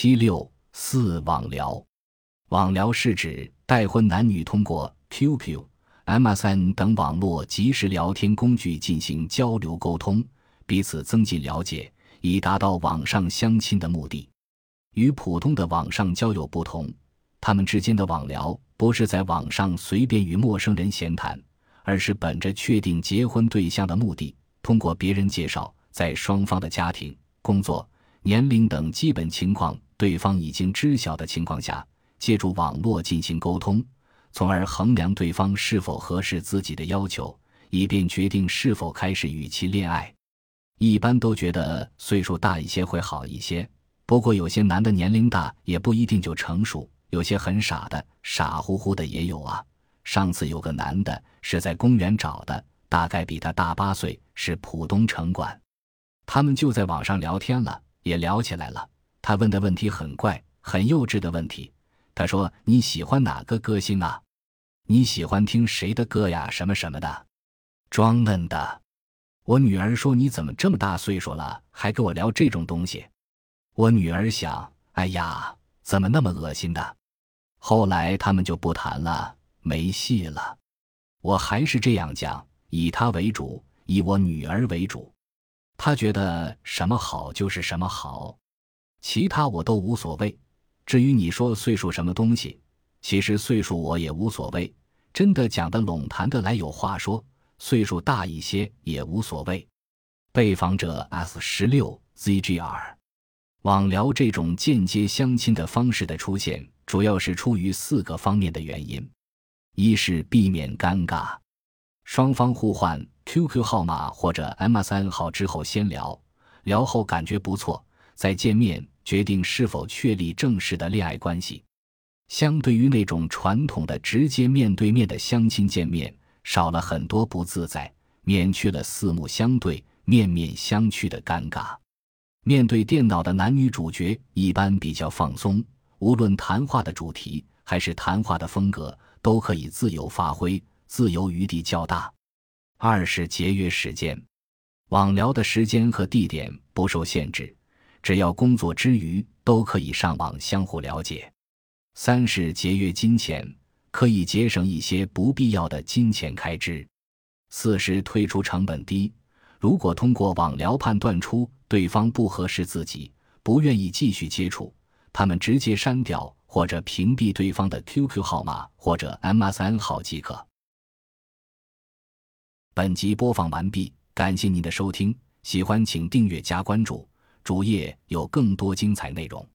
七六四网聊，网聊是指待婚男女通过 QQ、MSN 等网络即时聊天工具进行交流沟通，彼此增进了解，以达到网上相亲的目的。与普通的网上交友不同，他们之间的网聊不是在网上随便与陌生人闲谈，而是本着确定结婚对象的目的，通过别人介绍，在双方的家庭、工作。年龄等基本情况，对方已经知晓的情况下，借助网络进行沟通，从而衡量对方是否合适自己的要求，以便决定是否开始与其恋爱。一般都觉得岁数大一些会好一些，不过有些男的年龄大也不一定就成熟，有些很傻的，傻乎乎的也有啊。上次有个男的是在公园找的，大概比他大八岁，是浦东城管，他们就在网上聊天了。也聊起来了。他问的问题很怪，很幼稚的问题。他说：“你喜欢哪个歌星啊？你喜欢听谁的歌呀？什么什么的，装嫩的。”我女儿说：“你怎么这么大岁数了，还跟我聊这种东西？”我女儿想：“哎呀，怎么那么恶心的？”后来他们就不谈了，没戏了。我还是这样讲：以他为主，以我女儿为主。他觉得什么好就是什么好，其他我都无所谓。至于你说岁数什么东西，其实岁数我也无所谓。真的讲得拢、谈得来、有话说，岁数大一些也无所谓。被访者 S 十六 ZGR，网聊这种间接相亲的方式的出现，主要是出于四个方面的原因：一是避免尴尬，双方互换。QQ 号码或者 MSN 号之后先聊聊后感觉不错，再见面决定是否确立正式的恋爱关系。相对于那种传统的直接面对面的相亲见面，少了很多不自在，免去了四目相对、面面相觑的尴尬。面对电脑的男女主角一般比较放松，无论谈话的主题还是谈话的风格，都可以自由发挥，自由余地较大。二是节约时间，网聊的时间和地点不受限制，只要工作之余都可以上网相互了解。三是节约金钱，可以节省一些不必要的金钱开支。四是退出成本低，如果通过网聊判断出对方不合适自己，不愿意继续接触，他们直接删掉或者屏蔽对方的 QQ 号码或者 MSN 号即可。本集播放完毕，感谢您的收听，喜欢请订阅加关注，主页有更多精彩内容。